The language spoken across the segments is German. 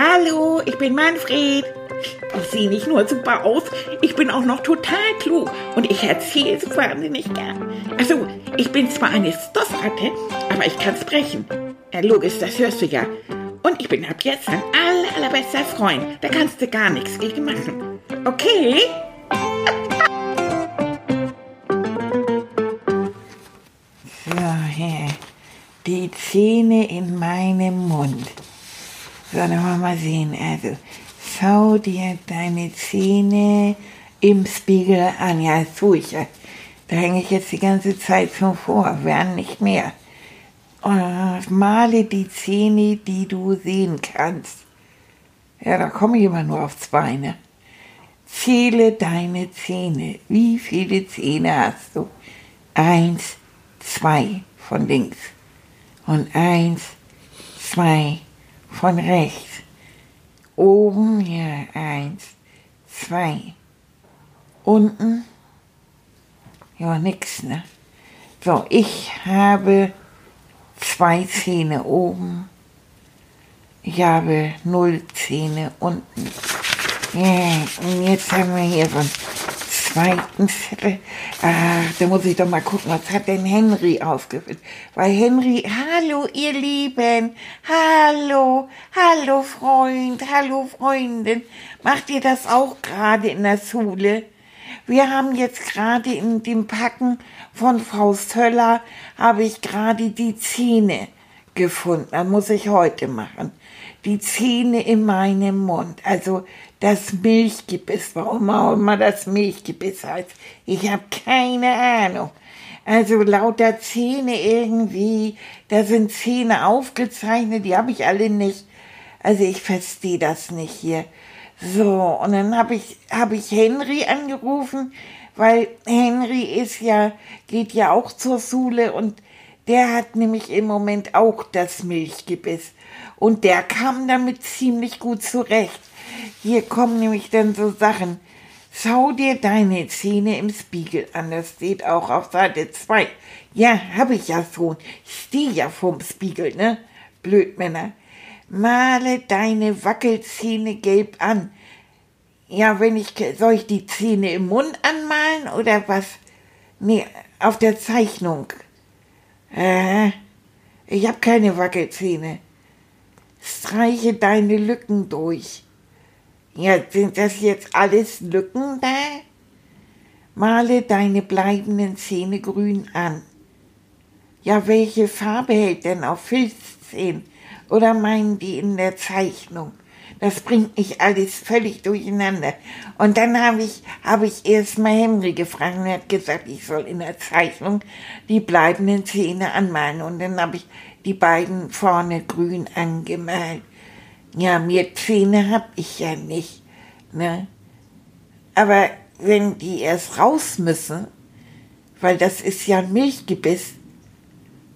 Hallo, ich bin Manfred. Ich sehe nicht nur super aus, ich bin auch noch total klug und ich erzähle es wahnsinnig gern. Also, ich bin zwar eine Stoffratte, aber ich kann sprechen. Ja, logisch, das hörst du ja. Und ich bin ab jetzt dein aller, allerbester Freund. Da kannst du gar nichts gegen machen. Okay? So. Die Zähne Mund. So, dann wollen wir mal sehen. Also, schau dir deine Zähne im Spiegel an. Ja, das tue ich. Da hänge ich jetzt die ganze Zeit schon vor, werden nicht mehr. Und male die Zähne, die du sehen kannst. Ja, da komme ich immer nur auf zwei, ne? Zähle deine Zähne. Wie viele Zähne hast du? Eins, zwei von links. Und eins, zwei von rechts. Oben hier eins, zwei. Unten, ja, nix, ne? So, ich habe zwei Zähne oben. Ich habe null Zähne unten. Ja, und jetzt haben wir hier so einen zweiten Zettel. Ach, da muss ich doch mal gucken, was hat denn Henry ausgefüllt? Weil Henry, hallo ihr Lieben, hallo, hallo Freund, hallo Freundin. Macht ihr das auch gerade in der Schule? Wir haben jetzt gerade in dem Packen von Frau Söller, habe ich gerade die Zähne gefunden. Das muss ich heute machen. Die Zähne in meinem Mund. Also das Milchgebiss, warum auch immer das Milchgebiss heißt. Ich habe keine Ahnung. Also lauter Zähne irgendwie, da sind Zähne aufgezeichnet, die habe ich alle nicht. Also ich verstehe das nicht hier. So, und dann habe ich, hab ich Henry angerufen, weil Henry ist ja, geht ja auch zur Schule und der hat nämlich im Moment auch das Milchgebiss. Und der kam damit ziemlich gut zurecht. Hier kommen nämlich dann so Sachen. Schau dir deine Zähne im Spiegel an. Das steht auch auf Seite 2. Ja, hab ich ja schon. Ich stehe ja vorm Spiegel, ne? Blödmänner. Male deine Wackelzähne gelb an. Ja, wenn ich, soll ich die Zähne im Mund anmalen oder was? Nee, auf der Zeichnung. Äh, ich hab keine Wackelzähne. Streiche deine Lücken durch. Ja, sind das jetzt alles Lücken da? Male deine bleibenden Zähne grün an. Ja, welche Farbe hält denn auf Filzzähnen? Oder meinen die in der Zeichnung? Das bringt mich alles völlig durcheinander. Und dann habe ich, hab ich erst mal Henry gefragt und er hat gesagt, ich soll in der Zeichnung die bleibenden Zähne anmalen. Und dann habe ich die beiden vorne grün angemalt. Ja, mehr Zähne hab ich ja nicht. Ne? Aber wenn die erst raus müssen, weil das ist ja ein Milchgebiss,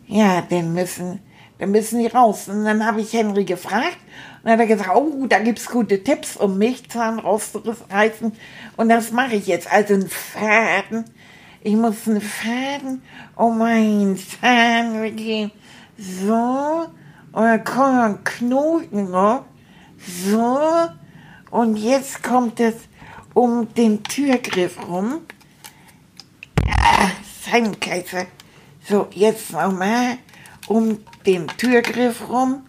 ja, dann müssen, dann müssen die raus. Und dann habe ich Henry gefragt und dann hat er gesagt, oh, da gibt's gute Tipps, um Milchzahn rauszureißen. Und das mache ich jetzt. Also einen Faden. Ich muss einen Faden um meinen Zahn gehen. So. Und dann kommt ein Knoten noch. So. Und jetzt kommt es um den Türgriff rum. Ah, Seidenkaiser. So, jetzt nochmal um den Türgriff rum.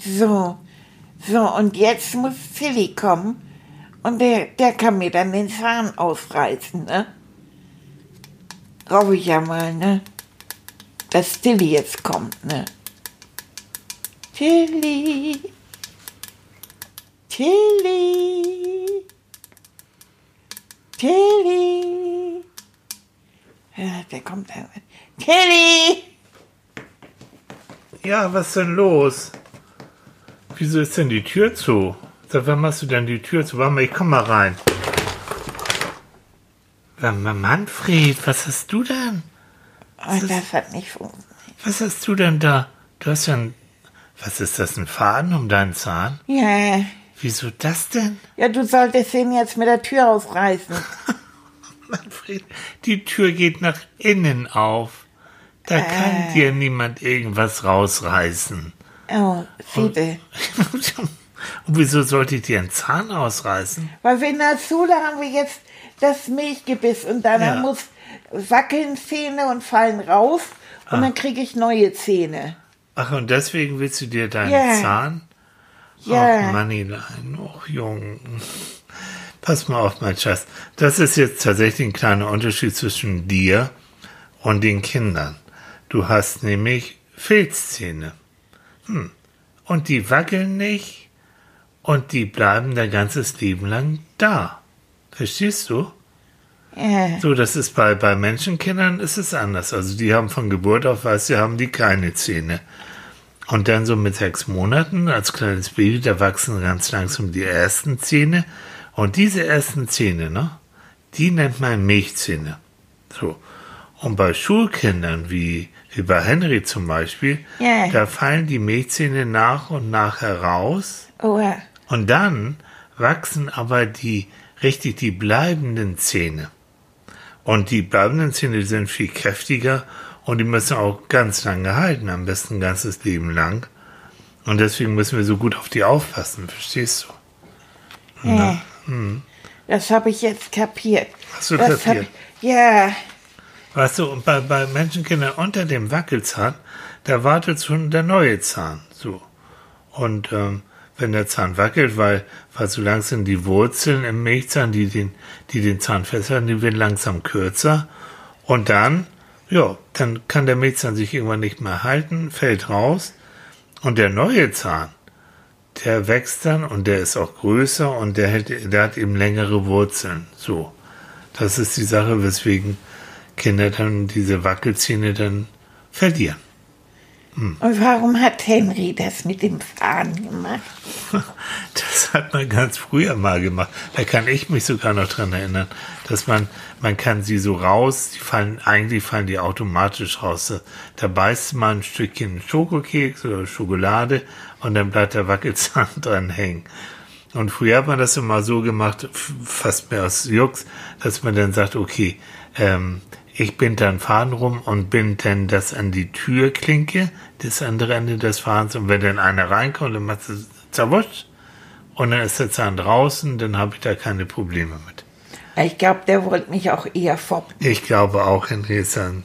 So, so, und jetzt muss Silly kommen. Und der, der kann mir dann den Zahn ausreißen, ne? Hoffe ich ja mal, ne? Dass Tilly jetzt kommt, ne? Tilly. Tilly. Tilly. Ja, der kommt. Tilly! Ja, was ist denn los? Wieso ist denn die Tür zu? Sag, wann machst du denn die Tür zu? Warte mal, ich komm mal rein. Manfred, was hast du denn? Oh, das hat nicht funktioniert. Was hast du denn da? Du hast ja ein. Was ist das, ein Faden um deinen Zahn? Ja. Wieso das denn? Ja, du solltest ihn jetzt mit der Tür ausreißen. Manfred, die Tür geht nach innen auf. Da kann dir niemand irgendwas rausreißen. Oh, siebe. Und wieso sollte ich dir einen Zahn ausreißen? Weil wir in der Schule haben wir jetzt das Milchgebiss und dann Ja. muss wackeln Zähne und fallen raus und Ah. dann kriege ich neue Zähne. Ach, und deswegen willst du dir deinen Ja. Zahn? Ja. Ach, Mannilein, och, Jung. Pass mal auf, mein Schatz. Das ist jetzt tatsächlich ein kleiner Unterschied zwischen dir und den Kindern. Du hast nämlich Filzzähne. Hm. Und die wackeln nicht und die bleiben dein ganzes Leben lang da. Verstehst du? So, das ist bei, bei Menschenkindern ist es anders. Also die haben von Geburt auf, weißt du, haben die keine Zähne. Und dann so mit sechs Monaten als kleines Baby, da wachsen ganz langsam die ersten Zähne. Und diese ersten Zähne, ne, die nennt man Milchzähne. So. Und bei Schulkindern, wie, wie bei Henry zum Beispiel, Ja. da fallen die Milchzähne nach und nach heraus. Oh, ja. Und dann wachsen aber die richtig die bleibenden Zähne. Und die bleibenden Zähne sind viel kräftiger und die müssen auch ganz lange halten, am besten ein ganzes Leben lang. Und deswegen müssen wir so gut auf die aufpassen, verstehst du? ja. Das habe ich jetzt kapiert. Hast du das kapiert? ja. Weißt du, bei, bei Menschenkindern unter dem Wackelzahn, da wartet schon der neue Zahn. So. Und ähm, wenn der Zahn wackelt, weil, weil so langsam die Wurzeln im Milchzahn, die den, die den Zahn festhalten, die werden langsam kürzer. Und dann, ja, dann kann der Milchzahn sich irgendwann nicht mehr halten, fällt raus. Und der neue Zahn, der wächst dann und der ist auch größer und der, hält, der hat eben längere Wurzeln. So. Das ist die Sache, weswegen Kinder dann diese Wackelzähne dann verlieren. Und warum hat Henry das mit dem Faden gemacht? Das hat man ganz früher mal gemacht. Da kann ich mich sogar noch dran erinnern, dass man, man kann sie so raus, die fallen, eigentlich fallen die automatisch raus. Da beißt man ein Stückchen Schokokeks oder Schokolade und dann bleibt der Wackelzahn dran hängen. Und früher hat man das immer so gemacht, fast mehr aus Jux, dass man dann sagt, okay, ähm, ich bind dann Faden rum und bind dann das an die Türklinke, das andere Ende des Fadens. Und wenn dann einer reinkommt, dann macht es zerwurscht. Und dann ist der Zahn draußen, dann habe ich da keine Probleme mit. Ich glaube, der wollte mich auch eher foppen. Ich glaube auch, Henry ist ein,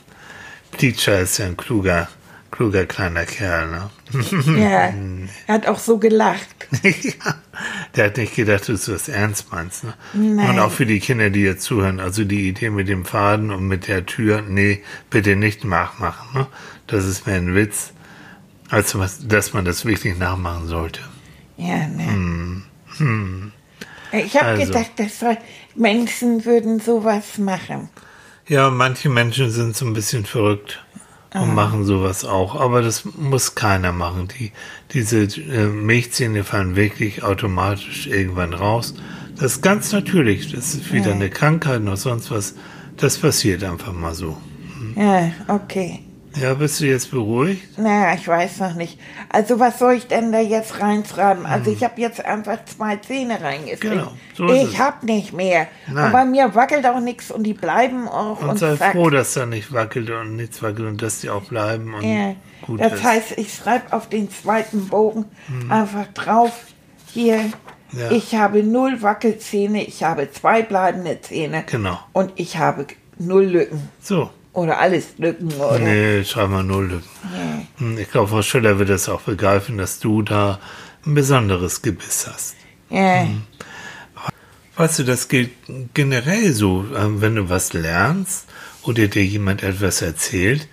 Teacher ist ja ein kluger, kluger kleiner Kerl, ne? Ja, er hat auch so gelacht. ja, der hat nicht gedacht, dass du das ernst meinst. Ne? Nein. Und auch für die Kinder, die jetzt zuhören, also die Idee mit dem Faden und mit der Tür, nee, bitte nicht nachmachen. Ne? Das ist mehr ein Witz, als was, dass man das wirklich nachmachen sollte. Ja, ne? Ich habe Also. gedacht, dass Menschen würden sowas machen. Ja, manche Menschen sind so ein bisschen verrückt und machen sowas auch, aber das muss keiner machen. Die, diese äh, Milchzähne fallen wirklich automatisch irgendwann raus. Das ist ganz natürlich. Das ist wieder Ja. eine Krankheit oder sonst was. Das passiert einfach mal so. Ja, okay. Ja, bist du jetzt beruhigt? Naja, ich weiß noch nicht. Also was soll ich denn da jetzt reinschreiben? Also ich habe jetzt einfach zwei Zähne reingekriegt. Hm. Genau, so ist ich es. habe nicht mehr. Nein. Und bei mir wackelt auch nichts und die bleiben auch. Und, Und, sei zack. froh, dass da nicht wackelt und nichts wackelt und dass die auch bleiben und Ja. gut Das ist. heißt, ich schreibe auf den zweiten Bogen einfach drauf, hier, Hm. Ja. ich habe null Wackelzähne, ich habe zwei bleibende Zähne Genau. und ich habe null Lücken. So. Oder alles Lücken, oder? Nee, schreib mal null Lücken. Ja. Hm, Ich glaube, Frau Schiller wird das auch begreifen, dass du da ein besonderes Gebiss hast. Ja. Hm. Weißt du, das gilt generell so, ähm, wenn du was lernst oder dir jemand etwas erzählt,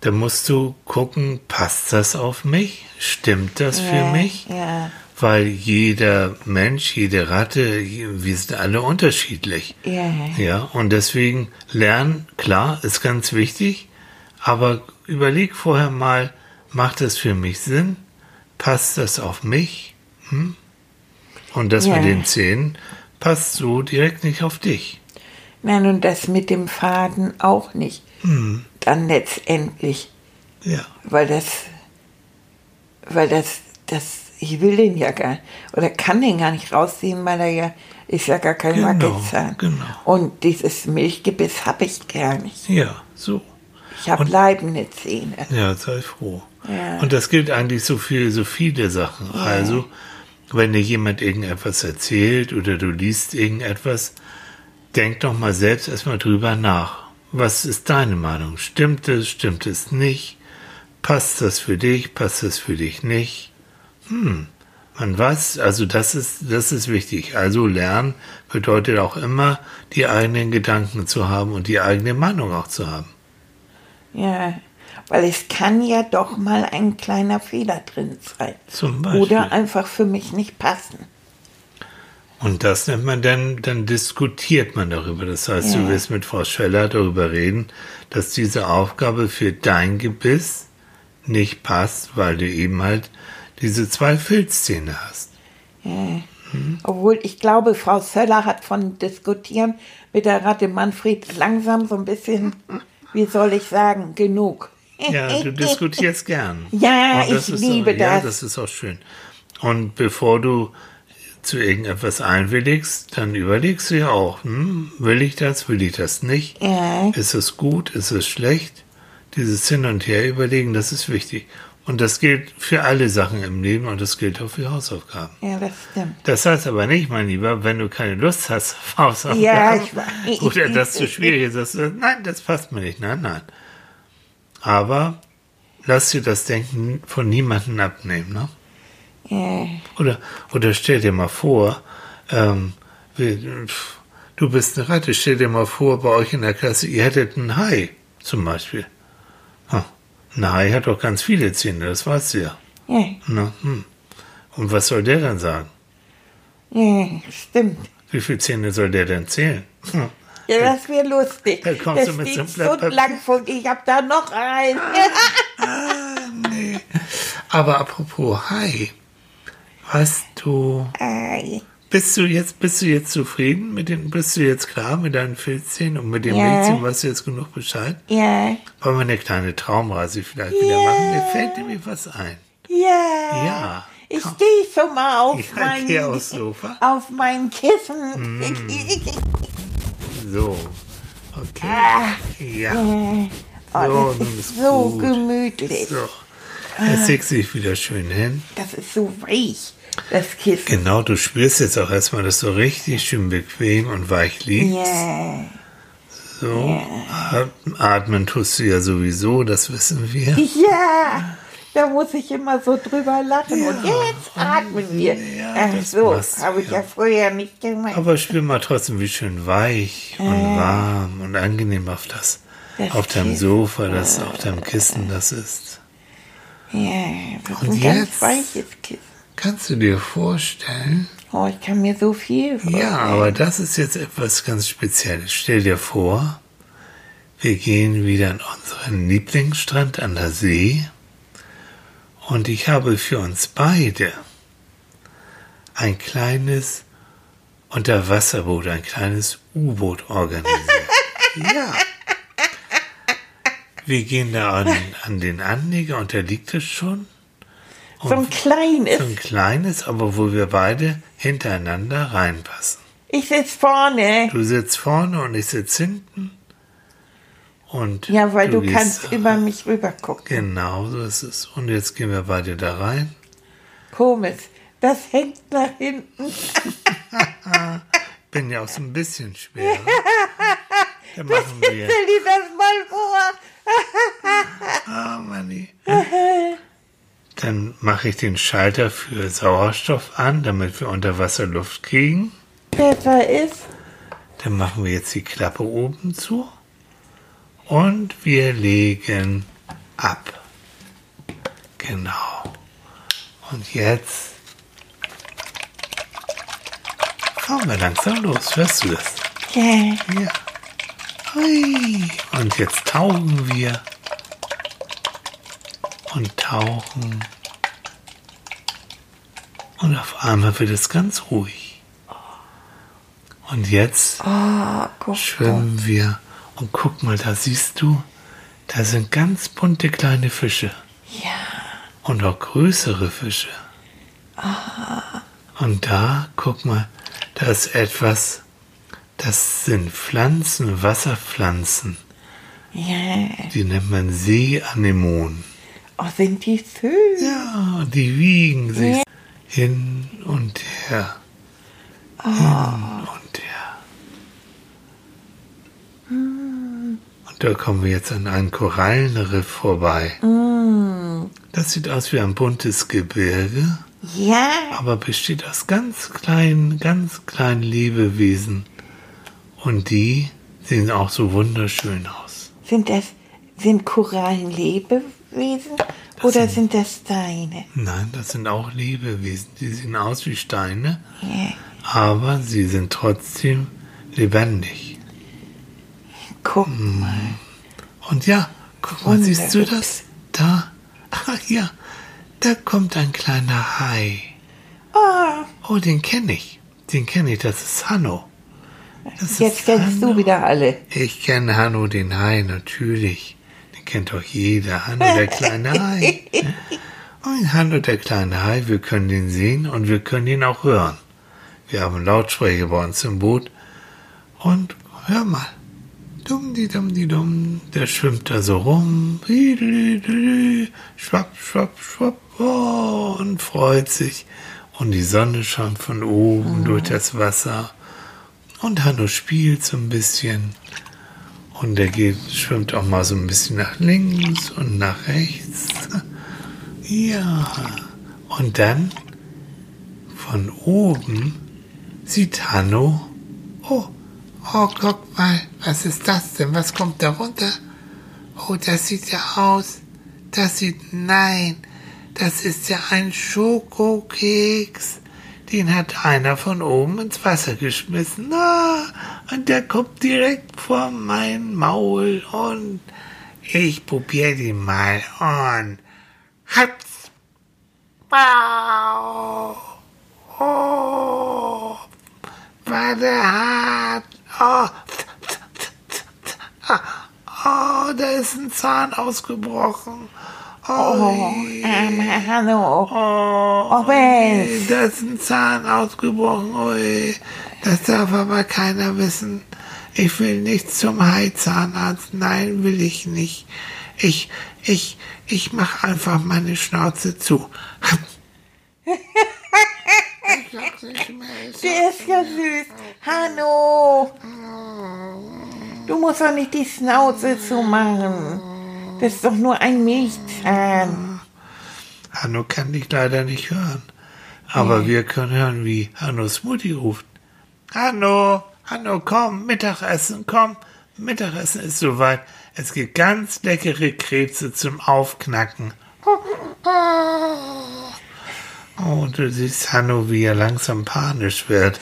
dann musst du gucken, passt das auf mich? Stimmt das für ja, mich? Ja. Weil jeder Mensch, jede Ratte, wir sind alle unterschiedlich. Ja. Ja, und deswegen lernen, klar, ist ganz wichtig, aber überleg vorher mal, macht das für mich Sinn? Passt das auf mich? Hm? Und das Ja. mit den Zähnen passt so direkt nicht auf dich. Nein, und das mit dem Faden auch nicht. Hm. Dann letztendlich, Ja, weil das, weil das, das, ich will den ja gar oder kann den gar nicht rausziehen, weil er ja, ist ja gar kein Genau, Wackelzahn. genau. Und dieses Milchgebiss habe ich gar nicht. ja, so. Ich habe bleibende Zähne. Ja, sei froh. Ja. Und das gilt eigentlich so für so viele Sachen. Also, wenn dir jemand irgendetwas erzählt oder du liest irgendetwas, denk doch mal selbst erstmal drüber nach. Was ist deine Meinung? Stimmt es, stimmt es nicht? Passt das für dich, passt das für dich nicht? Hm, man weiß, also das ist, das ist wichtig. Also lernen bedeutet auch immer, die eigenen Gedanken zu haben und die eigene Meinung auch zu haben. Ja, weil es kann ja doch mal ein kleiner Fehler drin sein. Zum Beispiel. Oder einfach für mich nicht passen. Und das nennt man dann, dann diskutiert man darüber. Das heißt, Ja. du wirst mit Frau Scheller darüber reden, dass diese Aufgabe für dein Gebiss nicht passt, weil du eben halt diese zwei Filzzähne hast. Obwohl ich glaube, Frau Söller hat von Diskutieren mit der Ratte Manfred langsam so ein bisschen, wie soll ich sagen, genug. Ja, du diskutierst gern. Ja, ich liebe auch, Ja, das. das ist auch schön. Und bevor du zu irgendetwas einwilligst, dann überlegst du ja auch, hm, will ich das, will ich das nicht? Ja. Ist es gut, ist es schlecht? Dieses Hin und Her überlegen, das ist wichtig. Und das gilt für alle Sachen im Leben und das gilt auch für Hausaufgaben. Ja, das stimmt. Das heißt aber nicht, mein Lieber, wenn du keine Lust hast auf Hausaufgaben Ja, ich weiß. oder das zu schwierig ist, dass du, nein, das passt mir nicht, nein, nein. Aber lass dir das Denken von niemandem abnehmen, ne? Ja. Oder, oder stell dir mal vor, ähm, du bist eine Ratte, stell dir mal vor, bei euch in der Klasse, ihr hättet einen Hai zum Beispiel. Ein Hai hat doch ganz viele Zähne, das weißt du ja. Ja, Na, hm. Und was soll der dann sagen? ja, stimmt. Wie viele Zähne soll der denn zählen? Hm. Ja, das wäre lustig. Da kommst das du mit so einem Papier. stundenlang vor, ich hab da noch einen. Aber apropos Hai, weißt du, Ei. Bist du jetzt, bist du jetzt zufrieden mit den, bist du jetzt klar mit deinen Filzzähnen und mit dem Ja. Milchzähnen, weißt du jetzt genug Bescheid? Ja, Wollen wir eine kleine Traumreise vielleicht wieder machen? Mir fällt nämlich was ein. ja. Ja, Ich stehe schon mal auf Ja, mein, geh aufs Sofa. auf mein Kissen. So. Okay. Ja. oh, das nun ist so gut. gemütlich. So. Legst du dich wieder schön hin. Das ist so weich, das Kissen. Genau, du spürst jetzt auch erstmal, dass du richtig schön bequem und weich liegst. Ja. So. Atmen tust du ja sowieso, das wissen wir. Ja, da muss ich immer so drüber lachen. Und jetzt atmen wir. Ja, Ach so, habe ich ja. ja. früher nicht gemacht. Aber spür mal trotzdem, wie schön weich und warm und angenehm auf das, Das auf deinem Kissen. Sofa, das auf deinem Kissen das ist. ja, das ist ein ganz jetzt? weiches Kissen. Kannst du dir vorstellen? Oh, ich kann mir so viel vorstellen. Ja, aber das ist jetzt etwas ganz Spezielles. Stell dir vor, wir gehen wieder an unseren Lieblingsstrand an der See und ich habe für uns beide ein kleines Unterwasserboot, ein kleines U-Boot organisiert. ja. Wir gehen da an, an den Anleger und da liegt es schon. So ein kleines. So ein kleines, aber wo wir beide hintereinander reinpassen. Ich sitze vorne. Du sitzt vorne und ich sitze hinten. Und Ja, weil du, gehst- kannst über mich rüber gucken. Genau, so ist es. Und jetzt gehen wir beide da rein. Komisch. Das hängt nach hinten. Bin ja auch so ein bisschen schwer. Dann machen wir. Stell dir das mal vor. Ah, Manni. Dann mache ich den Schalter für Sauerstoff an, damit wir unter Wasser Luft kriegen. Besser ist. Dann machen wir jetzt die Klappe oben zu. Und wir legen ab. Genau. Und jetzt fahren wir langsam los. Hörst du das? Ja. Ja. Hui. Und jetzt tauchen wir. Und tauchen. Und auf einmal wird es ganz ruhig. Und jetzt Oh, schwimmen wir. Und guck mal, da siehst du, da sind ganz bunte kleine Fische. Ja. Und auch größere Fische. Und da, guck mal, da ist etwas, das sind Pflanzen, Wasserpflanzen. Ja. Die nennt man Seeanemonen. Oh, sind die schön. Ja, die wiegen sich Ja. Hin und her. Hin und her. Und da kommen wir jetzt an einen Korallenriff vorbei. Das sieht aus wie ein buntes Gebirge, Ja. aber besteht aus ganz kleinen, ganz kleinen Lebewesen. Und die sehen auch so wunderschön aus. Sind das, sind Korallen Lebewesen oder sind das Steine? Nein, das sind auch Lebewesen. Die sehen aus wie Steine, Ja. aber sie sind trotzdem lebendig. Guck Hm. mal. Und ja, guck mal, siehst du das? Da, ach ja, da kommt ein kleiner Hai. Oh, Oh, den kenne ich. Den kenne ich, das ist Hanno. Das jetzt ist kennst du Hanno. wieder alle. Ich kenne Hanno den Hai, natürlich. Kennt doch jeder. Hanno der kleine Hai. Und Hanno der kleine Hai, wir können den sehen und wir können ihn auch hören. Wir haben Lautsprecher bei uns im Boot. Und hör mal. Dumm, die dumm, die dumm. Der schwimmt da so rum. Schwapp, schwapp, schwapp. Oh, und freut sich. Und die Sonne scheint von oben durch das Wasser. Und Hanno spielt so ein bisschen. Und er geht, schwimmt auch mal so ein bisschen nach links und nach rechts. Ja. Und dann von oben sieht Hanno, oh, oh, guck mal, was ist das denn? Was kommt da runter? Oh, das sieht ja aus. Das sieht, nein, das ist ja ein Schokokeks. Den hat einer von oben ins Wasser geschmissen. Ah, und der kommt direkt vor mein Maul und ich probiere den mal und hab's. Wow. Oh, war der hart. Oh, oh, da ist ein Zahn ausgebrochen. Oh, Oh, armer Hanno. Oh, Oh, Mensch. da ist ein Zahn ausgebrochen. Ui, das darf aber keiner wissen. Ich will nicht zum Haizahnarzt. Nein, will ich nicht. Ich, ich, ich mach einfach meine Schnauze zu. Ich sag's nicht mehr. Ich Der ist ja süß. Hanno. Du musst doch nicht die Schnauze zumachen. Das ist doch nur ein Milchzahn. Hanno kann dich leider nicht hören. Aber wir können hören, wie Hannos Mutti ruft. Hanno, Hanno, komm, Mittagessen, komm. Mittagessen ist soweit. Es gibt ganz leckere Krebse zum Aufknacken. Oh, du siehst Hanno, wie er langsam panisch wird.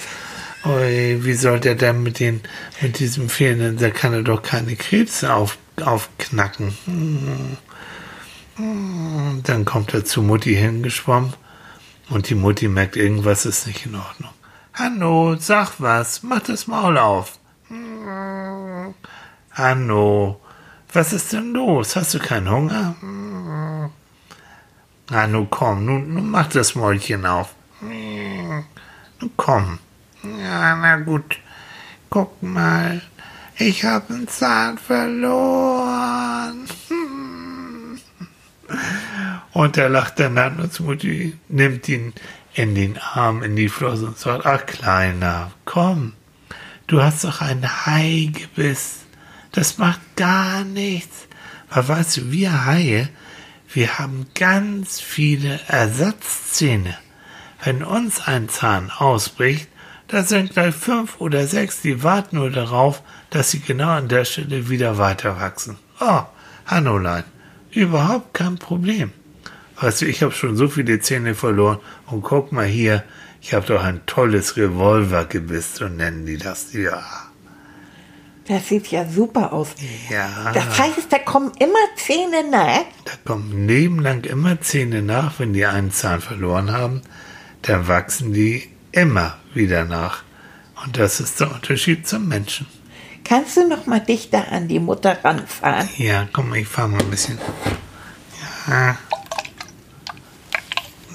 Ui, wie soll der denn mit den, mit diesem fehlenden, da kann er doch keine Krebse auf, aufknacken. Dann kommt er zu Mutti hingeschwommen und die Mutti merkt, irgendwas ist nicht in Ordnung. Hanno, sag was, mach das Maul auf. Hanno, was ist denn los? Hast du keinen Hunger? Hanno, komm, nun, nun mach das Mäulchen auf. Nun komm. Ja, na gut. Guck mal, ich habe einen Zahn verloren. Und er lacht dann an und Mutti nimmt ihn in den Arm, in die Flosse und sagt, ach Kleiner, komm, du hast doch ein Haigebiss. Das macht gar nichts. Aber weißt du, wir Haie, wir haben ganz viele Ersatzzähne. Wenn uns ein Zahn ausbricht, da sind gleich fünf oder sechs, die warten nur darauf, dass sie genau an der Stelle wieder weiter wachsen. Oh, Hannolein, überhaupt kein Problem. Weißt du, ich habe schon so viele Zähne verloren und guck mal hier, ich habe doch ein tolles Revolvergebiss, so nennen die das. Ja, Das sieht ja super aus. ja. Das heißt, da kommen immer Zähne nach. Da kommen nebenlang immer Zähne nach, wenn die einen Zahn verloren haben. Dann wachsen die immer wieder nach. Und das ist der Unterschied zum Menschen. Kannst du noch mal dichter an die Mutter ranfahren? Ja, komm, ich fahr mal ein bisschen. Ja.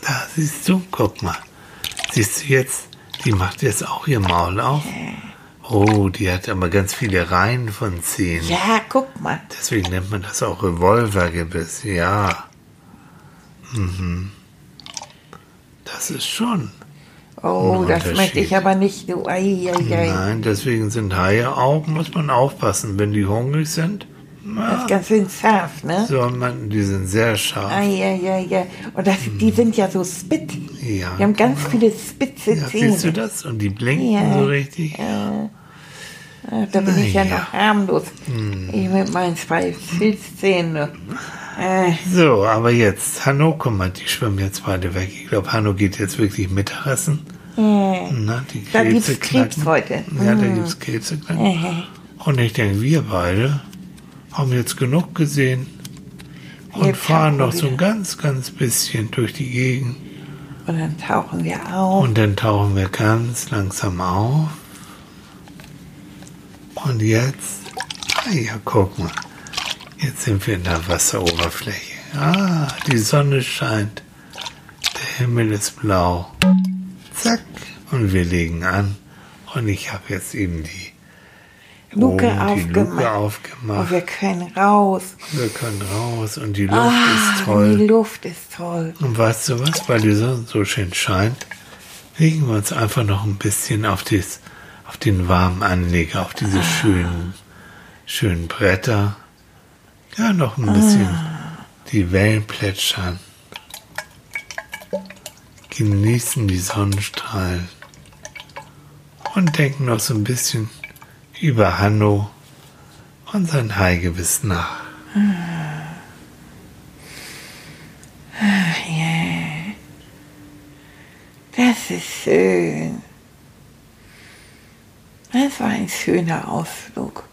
Da siehst du, guck mal. Siehst du jetzt, die macht jetzt auch ihr Maul auf. Oh, die hat aber ganz viele Reihen von Zähnen. Ja, guck mal. Deswegen nennt man das auch Revolvergebiss. Ja. Mhm. Das ist schon. Oh, das möchte ich aber nicht. Du, ei, ei, ei. Nein, deswegen sind Haie auch, muss man aufpassen, wenn die hungrig sind. Das Na, ist ganz schön scharf, ne? soll man, die sind sehr scharf. Ei, ei, ei, ei. Und das, die sind ja so spitz. Ja. Die haben ganz viele spitze ja, Zähne. siehst du das? Und die blinken Ja. so richtig. Ah, Da bin ich ja Naja. noch harmlos. Hm. Ich mit meinen zwei Filzzähnen. Äh, So, aber jetzt, Hanno, guck mal, die schwimmen jetzt beide weg. Ich glaube, Hanno geht jetzt wirklich Mittagessen. Na, die Da Krebse knacken. Krebs heute. Ja, da gibt's Krebse knacken. äh. Und ich denke, wir beide haben jetzt genug gesehen und Wir fahren noch so ein ganz, ganz bisschen durch die Gegend. Und dann tauchen wir auf. Und dann tauchen wir ganz langsam auf. Und jetzt, ah ja, guck mal, jetzt sind wir in der Wasseroberfläche. Ah, die Sonne scheint, der Himmel ist blau. Zack, und wir legen an. Und ich habe jetzt eben die Luke oben die Luke aufgemacht. Und aufgemacht. wir können raus. Wir können raus und die Luft Ah, ist toll. die Luft ist toll. Und weißt du was, weil die Sonne so schön scheint, legen wir uns einfach noch ein bisschen auf, dies, auf den warmen Anleger, auf diese schönen, schönen Bretter. Ja, noch ein bisschen die Wellen plätschern. Genießen die Sonnenstrahlen. Und denken noch so ein bisschen über Hanno und sein Haigebiss nach. Ja. Das ist schön. Das war ein schöner Ausflug.